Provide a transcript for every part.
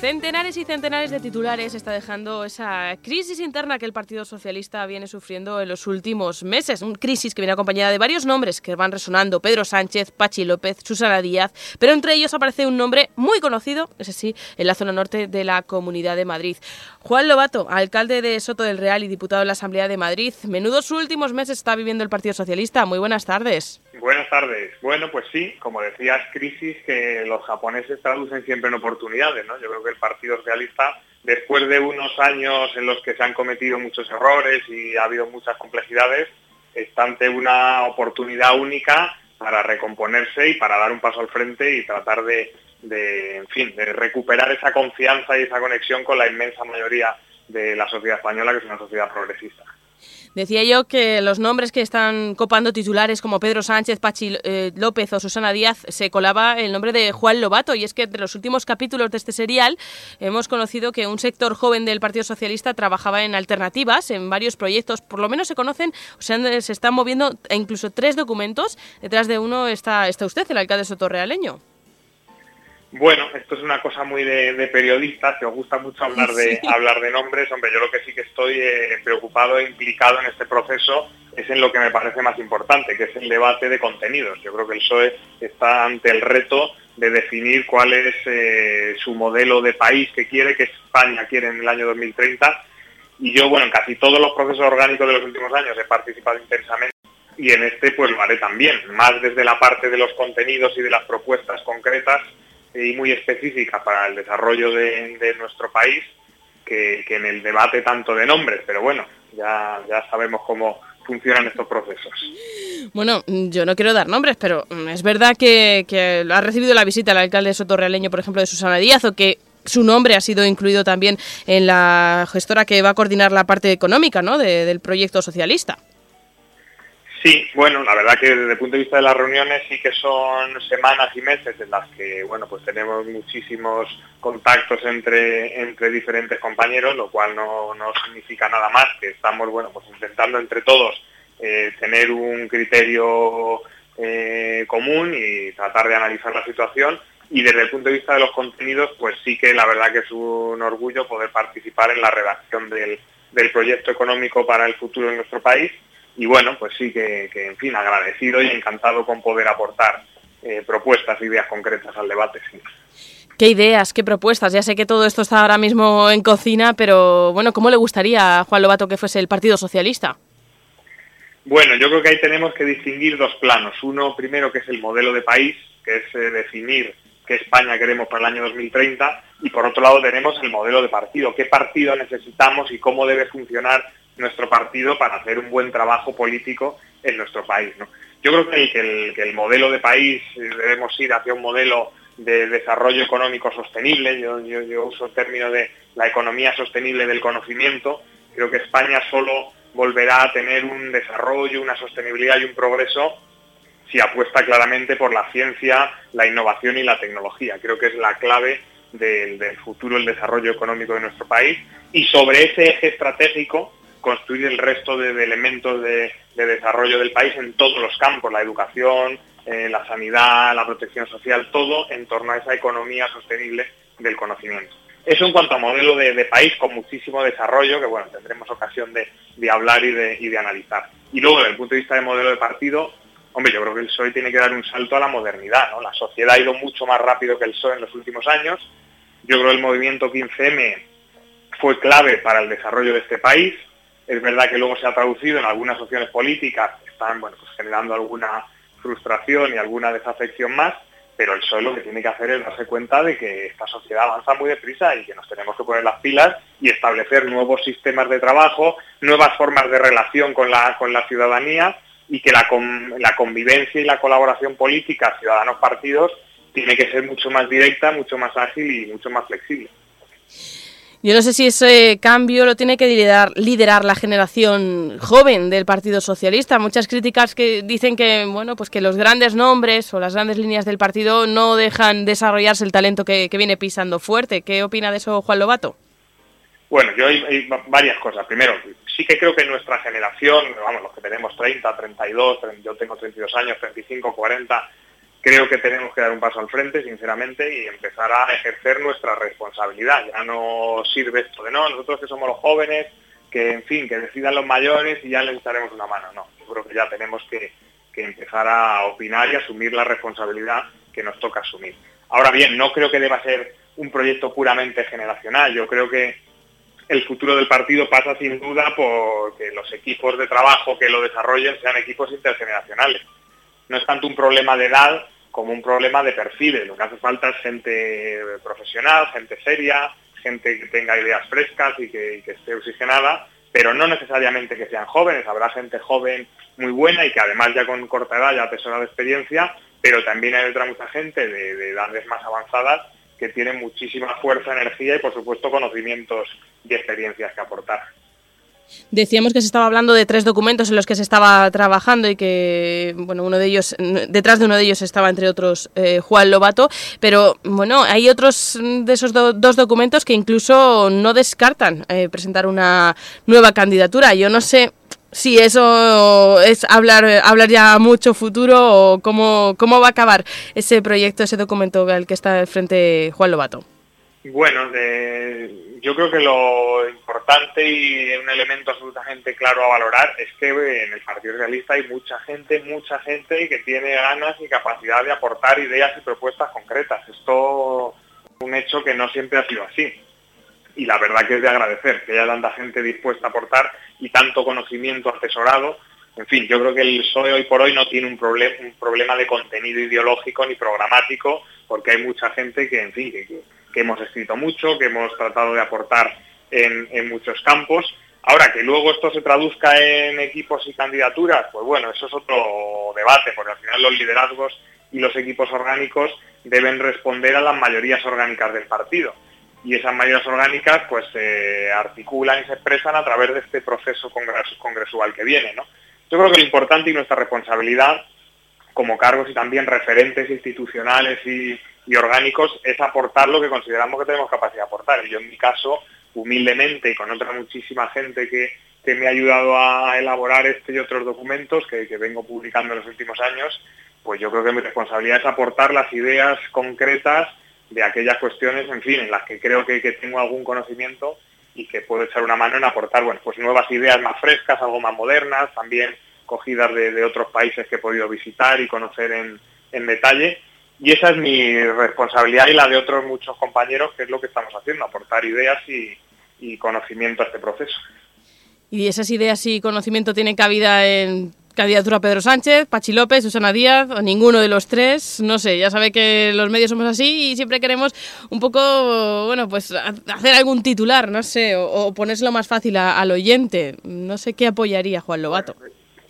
Centenares y centenares de titulares está dejando esa crisis interna que el Partido Socialista viene sufriendo en los últimos meses. Una crisis que viene acompañada de varios nombres que van resonando: Pedro Sánchez, Pachi López, Susana Díaz. Pero entre ellos aparece un nombre muy conocido, ese sí, en la zona norte de la Comunidad de Madrid. Juan Lobato, alcalde de Soto del Real y diputado en la Asamblea de Madrid. Menudos últimos meses está viviendo el Partido Socialista. Muy buenas tardes. Buenas tardes. Bueno, pues sí, como decías, crisis que los japoneses traducen siempre en oportunidades, ¿no? Yo creo que el Partido Socialista, después de unos años en los que se han cometido muchos errores y ha habido muchas complejidades, está ante una oportunidad única para recomponerse y para dar un paso al frente y tratar de, en fin, de recuperar esa confianza y esa conexión con la inmensa mayoría de la sociedad española, que es una sociedad progresista. Decía yo que los nombres que están copando titulares como Pedro Sánchez, Pachi eh, López o Susana Díaz se colaba el nombre de Juan Lobato. Y es que entre los últimos capítulos de este serial hemos conocido que un sector joven del Partido Socialista trabajaba en alternativas, en varios proyectos, por lo menos se conocen, o sea, se están moviendo incluso tres documentos, detrás de uno está, está usted, el alcalde sotorrealeño. Bueno, esto es una cosa muy de, periodistas, que os gusta mucho hablar de, hablar de nombres. Hombre, yo lo que sí que estoy eh, preocupado e implicado en este proceso es en lo que me parece más importante, que es el debate de contenidos. Yo creo que el PSOE está ante el reto de definir cuál es eh, su modelo de país que quiere, que España quiere en el año 2030. Y yo, bueno, en casi todos los procesos orgánicos de los últimos años he participado intensamente y en este pues lo haré también, más desde la parte de los contenidos y de las propuestas concretas y muy específica para el desarrollo de, nuestro país que, en el debate tanto de nombres, pero bueno, ya, ya sabemos cómo funcionan estos procesos. Bueno, yo no quiero dar nombres, pero mm, es verdad que, ha recibido la visita el alcalde sotorrealeño, por ejemplo, de Susana Díaz, o que su nombre ha sido incluido también en la gestora que va a coordinar la parte económica ¿no? del proyecto socialista. Sí, bueno, la verdad que desde el punto de vista de las reuniones sí que son semanas y meses en las que, bueno, pues tenemos muchísimos contactos entre, entre diferentes compañeros, lo cual no, significa nada más que estamos, bueno, pues intentando entre todos eh, tener un criterio eh, común y tratar de analizar la situación. Y desde el punto de vista de los contenidos, pues sí que la verdad que es un orgullo poder participar en la redacción del, del proyecto económico para el futuro de nuestro país y bueno, pues sí que, en fin, agradecido y encantado con poder aportar eh, propuestas, ideas concretas al debate. ¿Qué ideas, qué propuestas? Ya sé que todo esto está ahora mismo en cocina, pero bueno, ¿cómo le gustaría a Juan Lobato que fuese el Partido Socialista? Bueno, yo creo que ahí tenemos que distinguir dos planos. Uno, primero, que es el modelo de país, que es eh, definir qué España queremos para el año 2030, y por otro lado tenemos el modelo de partido, qué partido necesitamos y cómo debe funcionar nuestro partido para hacer un buen trabajo político en nuestro país. Yo creo que el, modelo de país eh, debemos ir hacia un modelo de desarrollo económico sostenible, yo, uso el término de la economía sostenible del conocimiento, creo que España solo volverá a tener un desarrollo, una sostenibilidad y un progreso si apuesta claramente por la ciencia, la innovación y la tecnología. Creo que es la clave del, del futuro, el desarrollo económico de nuestro país. Y sobre ese eje estratégico construir el resto de, elementos de, desarrollo del país en todos los campos, la educación, eh, la sanidad, la protección social, todo en torno a esa economía sostenible del conocimiento. Eso en cuanto a modelo de, país con muchísimo desarrollo, que bueno, tendremos ocasión de, hablar y de, analizar. Y luego, desde el punto de vista de modelo de partido, hombre, yo creo que el PSOE tiene que dar un salto a la modernidad. La sociedad ha ido mucho más rápido que el PSOE en los últimos años. Yo creo que el movimiento 15M fue clave para el desarrollo de este país. Es verdad que luego se ha traducido en algunas opciones políticas están bueno, pues generando alguna frustración y alguna desafección más, pero el PSOE lo que tiene que hacer es darse cuenta de que esta sociedad avanza muy deprisa y que nos tenemos que poner las pilas y establecer nuevos sistemas de trabajo, nuevas formas de relación con la, con la ciudadanía y que la, la convivencia y la colaboración política ciudadanos-partidos tiene que ser mucho más directa, mucho más ágil y mucho más flexible. Yo no sé si ese cambio lo tiene que liderar, la generación joven del Partido Socialista. Muchas críticas que dicen que bueno, pues que los grandes nombres o las grandes líneas del partido no dejan desarrollarse el talento que, viene pisando fuerte. ¿Qué opina de eso Juan Lobato? Bueno, yo hay, varias cosas. Primero, sí que creo que nuestra generación, vamos, los que tenemos 30, 32, yo tengo 32 años, 35, 40, creo que tenemos que dar un paso al frente, sinceramente, y empezar a ejercer nuestra responsabilidad. Ya no sirve esto de no, nosotros que somos los jóvenes, que en fin, que decidan los mayores y ya les echaremos una mano. No, yo creo que ya tenemos que, que empezar a opinar y asumir la responsabilidad que nos toca asumir. Ahora bien, no creo que deba ser un proyecto puramente generacional. Yo creo que el futuro del partido pasa sin duda por que los equipos de trabajo que lo desarrollen sean equipos intergeneracionales. No es tanto un problema de edad como un problema de perfiles. Lo que hace falta es gente profesional, gente seria, gente que tenga ideas frescas y que, esté oxigenada, pero no necesariamente que sean jóvenes. Habrá gente joven muy buena y que además ya con corta edad ya atesora de experiencia, pero también hay otra mucha gente de, de edades más avanzadas que tienen muchísima fuerza, energía y por supuesto conocimientos y experiencias que aportar. Decíamos que se estaba hablando de tres documentos en los que se estaba trabajando y que, bueno, uno de ellos, detrás de uno de ellos estaba, entre otros, eh, Juan Lobato, pero, bueno, hay otros de esos dos documentos que incluso no descartan eh, presentar una nueva candidatura. Yo no sé si eso es hablar, hablar ya mucho futuro o cómo, cómo va a acabar ese proyecto, ese documento al que está frente Juan Lobato. Bueno, yo creo que lo importante y un elemento absolutamente claro a valorar es que en el Partido Realista hay mucha gente, mucha gente que tiene ganas y capacidad de aportar ideas y propuestas concretas. Esto es un hecho que no siempre ha sido así. Y la verdad que es de agradecer que haya tanta gente dispuesta a aportar y tanto conocimiento asesorado. En fin, yo creo que el PSOE hoy por hoy no tiene un, un problema de contenido ideológico ni programático, porque hay mucha gente que, en fin, que que hemos escrito mucho, que hemos tratado de aportar en, muchos campos. Ahora, que luego esto se traduzca en equipos y candidaturas, pues bueno, eso es otro debate, porque al final los liderazgos y los equipos orgánicos deben responder a las mayorías orgánicas del partido. Y esas mayorías orgánicas pues se articulan y se expresan a través de este proceso congresual que viene. ¿no? Yo creo que lo importante y nuestra responsabilidad como cargos y también referentes institucionales y, y orgánicos es aportar lo que consideramos que tenemos capacidad de aportar. Yo en mi caso, humildemente y con otra muchísima gente que, me ha ayudado a elaborar este y otros documentos que, vengo publicando en los últimos años, pues yo creo que mi responsabilidad es aportar las ideas concretas de aquellas cuestiones, en fin, en las que creo que, tengo algún conocimiento y que puedo echar una mano en aportar, bueno, pues nuevas ideas más frescas, algo más modernas, también cogidas de, otros países que he podido visitar y conocer en detalle y esa es mi responsabilidad y la de otros muchos compañeros, que es lo que estamos haciendo, aportar ideas y, conocimiento a este proceso. ¿Y esas ideas y conocimiento tienen cabida en candidatura Pedro Sánchez, Pachi López, Susana Díaz o ninguno de los tres? No sé, ya sabe que los medios somos así y siempre queremos un poco, bueno, pues hacer algún titular, no sé, o, ponérselo más fácil al oyente. No sé qué apoyaría Juan Lobato.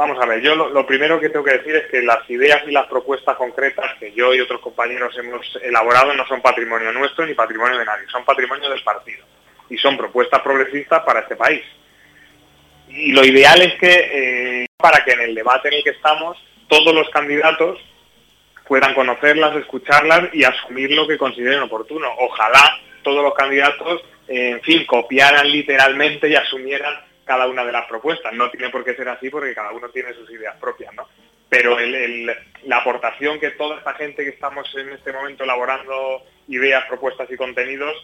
Vamos a ver, yo lo, primero que tengo que decir es que las ideas y las propuestas concretas que yo y otros compañeros hemos elaborado no son patrimonio nuestro ni patrimonio de nadie, son patrimonio del partido y son propuestas progresistas para este país. Y lo ideal es que, eh, para que en el debate en el que estamos, todos los candidatos puedan conocerlas, escucharlas y asumir lo que consideren oportuno. Ojalá todos los candidatos, eh, en fin, copiaran literalmente y asumieran cada una de las propuestas. No tiene por qué ser así porque cada uno tiene sus ideas propias, ¿no? Pero la aportación que toda esta gente que estamos en este momento elaborando ideas, propuestas y contenidos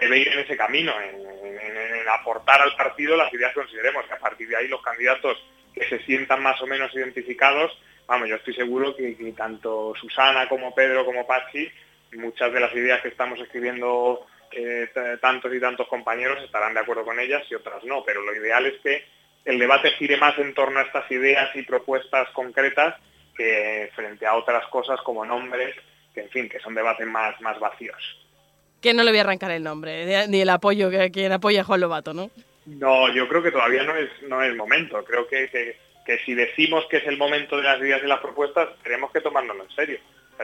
debe ir en ese camino, en, aportar al partido las ideas consideremos, que a partir de ahí los candidatos que se sientan más o menos identificados, vamos, yo estoy seguro que tanto Susana como Pedro como Pachi, muchas de las ideas que estamos escribiendo eh, tantos y tantos compañeros estarán de acuerdo con ellas y otras no, pero lo ideal es que el debate gire más en torno a estas ideas y propuestas concretas que frente a otras cosas como nombres, que en fin, que son debates más, más vacíos. Que no le voy a arrancar el nombre, ni el apoyo que quien apoya a Juan Lobato, ¿no? No, yo creo que todavía no es, no es el momento. Creo que, que, que si decimos que es el momento de las ideas y las propuestas, tenemos que tomárnoslo en serio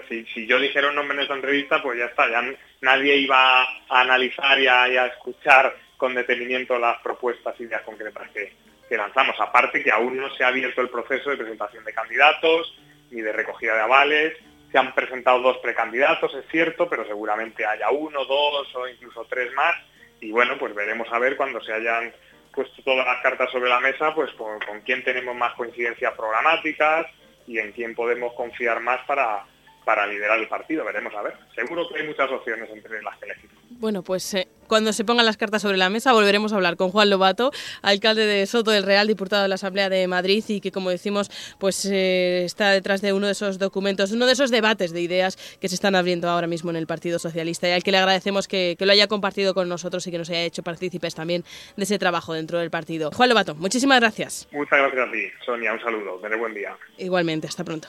si, yo dijera un nombre en esta entrevista, pues ya está, ya nadie iba a analizar y a, escuchar con detenimiento las propuestas y ideas concretas que, lanzamos. Aparte que aún no se ha abierto el proceso de presentación de candidatos ni de recogida de avales. Se han presentado dos precandidatos, es cierto, pero seguramente haya uno, dos o incluso tres más. Y bueno, pues veremos a ver cuando se hayan puesto todas las cartas sobre la mesa, pues con quién tenemos más coincidencias programáticas y en quién podemos confiar más para, para liderar el partido. Veremos a ver. Seguro que hay muchas opciones entre las que elegir. Bueno, pues eh, cuando se pongan las cartas sobre la mesa volveremos a hablar con Juan Lobato, alcalde de Soto del Real, diputado de la Asamblea de Madrid y que, como decimos, pues eh, está detrás de uno de esos documentos, uno de esos debates de ideas que se están abriendo ahora mismo en el Partido Socialista y al que le agradecemos que, que lo haya compartido con nosotros y que nos haya hecho partícipes también de ese trabajo dentro del partido. Juan Lobato, muchísimas gracias. Muchas gracias a ti, Sonia. Un saludo. Tener buen día. Igualmente, hasta pronto.